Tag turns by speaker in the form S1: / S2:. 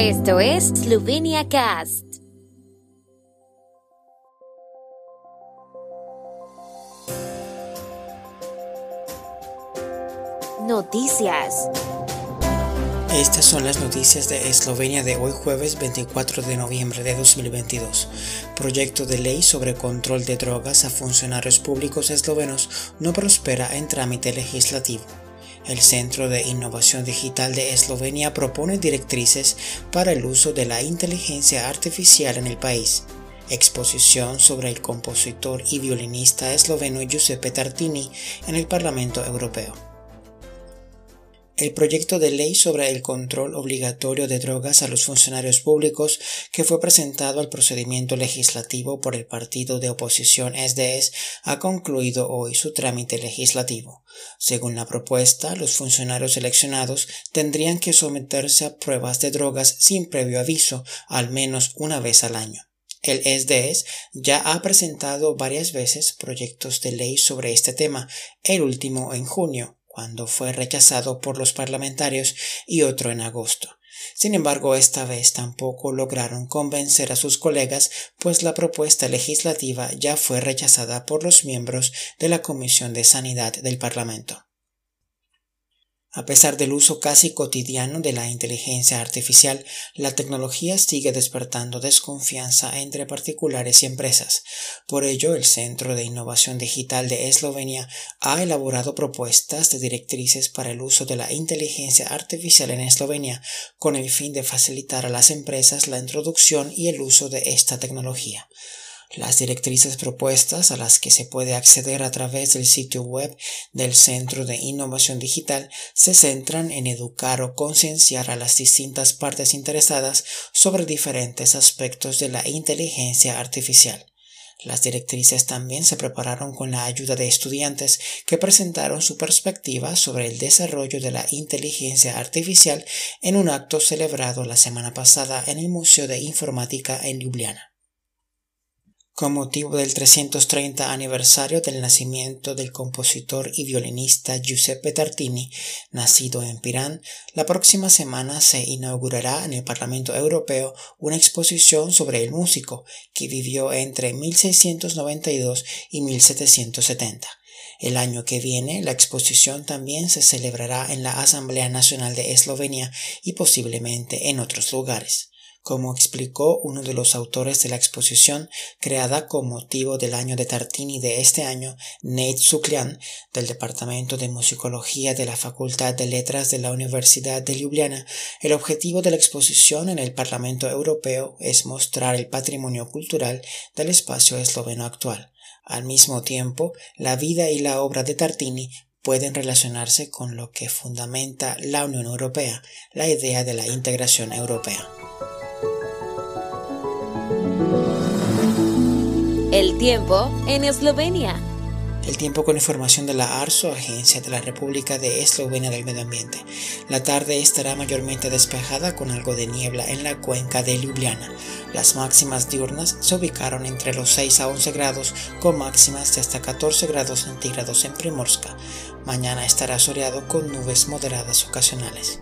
S1: Esto es Slovenia Cast. Noticias.
S2: Estas son las noticias de Eslovenia de hoy jueves 24 de noviembre de 2022. Proyecto de ley sobre control de drogas a funcionarios públicos eslovenos no prospera en trámite legislativo. El Centro de Innovación Digital de Eslovenia propone directrices para el uso de la inteligencia artificial en el país. Exposición sobre el compositor y violinista esloveno Giuseppe Tartini en el Parlamento Europeo. El proyecto de ley sobre el control obligatorio de drogas a los funcionarios públicos que fue presentado al procedimiento legislativo por el partido de oposición SDS ha concluido hoy su trámite legislativo. Según la propuesta, los funcionarios seleccionados tendrían que someterse a pruebas de drogas sin previo aviso al menos una vez al año. El SDS ya ha presentado varias veces proyectos de ley sobre este tema, el último en junio, cuando fue rechazado por los parlamentarios y otro en agosto. Sin embargo, esta vez tampoco lograron convencer a sus colegas, pues la propuesta legislativa ya fue rechazada por los miembros de la Comisión de Sanidad del Parlamento. A pesar del uso casi cotidiano de la inteligencia artificial, la tecnología sigue despertando desconfianza entre particulares y empresas. Por ello, el Centro de Innovación Digital de Eslovenia ha elaborado propuestas de directrices para el uso de la inteligencia artificial en Eslovenia, con el fin de facilitar a las empresas la introducción y el uso de esta tecnología. Las directrices propuestas a las que se puede acceder a través del sitio web del Centro de Innovación Digital se centran en educar o concienciar a las distintas partes interesadas sobre diferentes aspectos de la inteligencia artificial. Las directrices también se prepararon con la ayuda de estudiantes que presentaron su perspectiva sobre el desarrollo de la inteligencia artificial en un acto celebrado la semana pasada en el Museo de Informática en Ljubljana. Con motivo del 330 aniversario del nacimiento del compositor y violinista Giuseppe Tartini, nacido en Pirán, la próxima semana se inaugurará en el Parlamento Europeo una exposición sobre el músico que vivió entre 1692 y 1770. El año que viene, la exposición también se celebrará en la Asamblea Nacional de Eslovenia y posiblemente en otros lugares como explicó uno de los autores de la exposición creada con motivo del año de Tartini de este año, Nate Suklian, del Departamento de Musicología de la Facultad de Letras de la Universidad de Ljubljana, el objetivo de la exposición en el Parlamento Europeo es mostrar el patrimonio cultural del espacio esloveno actual. Al mismo tiempo, la vida y la obra de Tartini pueden relacionarse con lo que fundamenta la Unión Europea, la idea de la integración europea.
S1: El tiempo en Eslovenia.
S2: El tiempo con información de la ARSO, Agencia de la República de Eslovenia del Medio Ambiente. La tarde estará mayormente despejada con algo de niebla en la cuenca de Ljubljana. Las máximas diurnas se ubicaron entre los 6 a 11 grados, con máximas de hasta 14 grados centígrados en Primorska. Mañana estará soleado con nubes moderadas ocasionales.